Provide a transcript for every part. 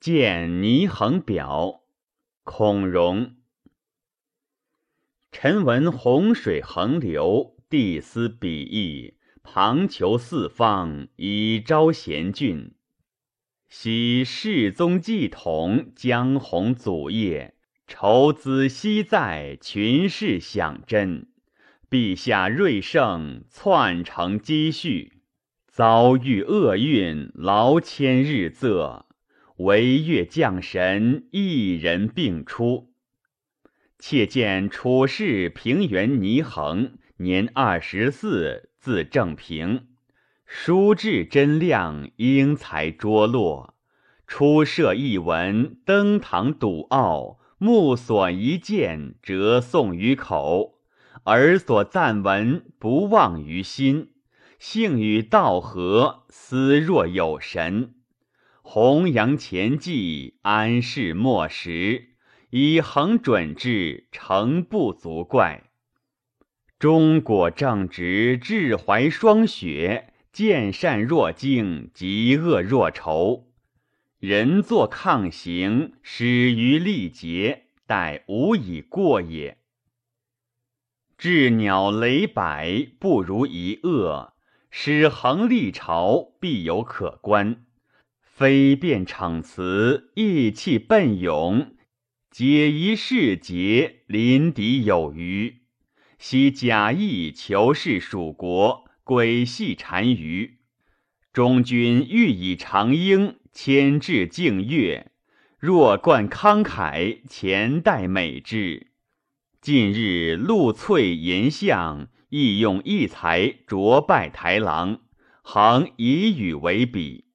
见倪衡表，孔融。臣闻洪水横流，地思比翼，旁求四方，以招贤俊。昔世宗继统，江洪祖业，筹资西在，群士享真。陛下瑞圣，篡承积蓄，遭遇厄运，劳迁日仄，惟越将神，一人并出。妾见处士平原倪衡，年二十四，字正平，书志真亮，英才卓落。初涉一文，登堂笃傲，目所一见，折诵于口。耳所赞闻，不忘于心。性与道合，思若有神。弘扬前迹，安世莫识。以恒准治，诚不足怪。中果正直，志怀双雪。见善若惊，嫉恶若仇。人作抗行，始于力竭，待无以过也。治鸟雷百，不如一恶；使横立朝，必有可观。非辩逞词，意气奔勇，解疑释节，临敌有余。昔假意求是蜀国，诡戏单于。中军欲以长缨，牵制静越。若冠慷慨，前代美之。近日露翠银相，亦用异才卓拜台郎，恒以语为比。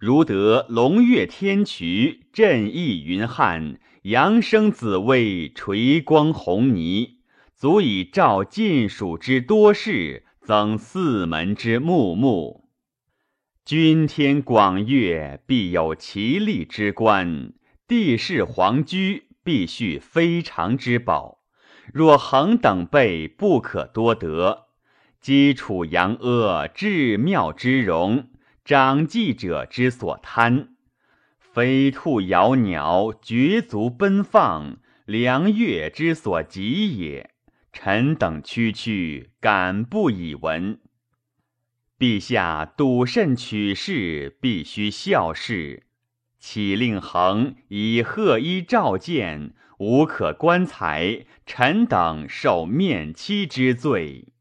如得龙跃天衢，振翼云汉，扬声紫薇，垂光红霓，足以照晋蜀之多士，增四门之穆穆。君天广岳，必有其利之官；地势皇居，必蓄非常之宝。若恒等辈不可多得，基础扬阿，至妙之容，长记者之所贪。飞兔摇鸟，绝足奔放，良乐之所及也。臣等区区，敢不以闻？陛下笃慎取士，必须效事。岂令恒以贺衣召见？无可观才，臣等受面欺之罪。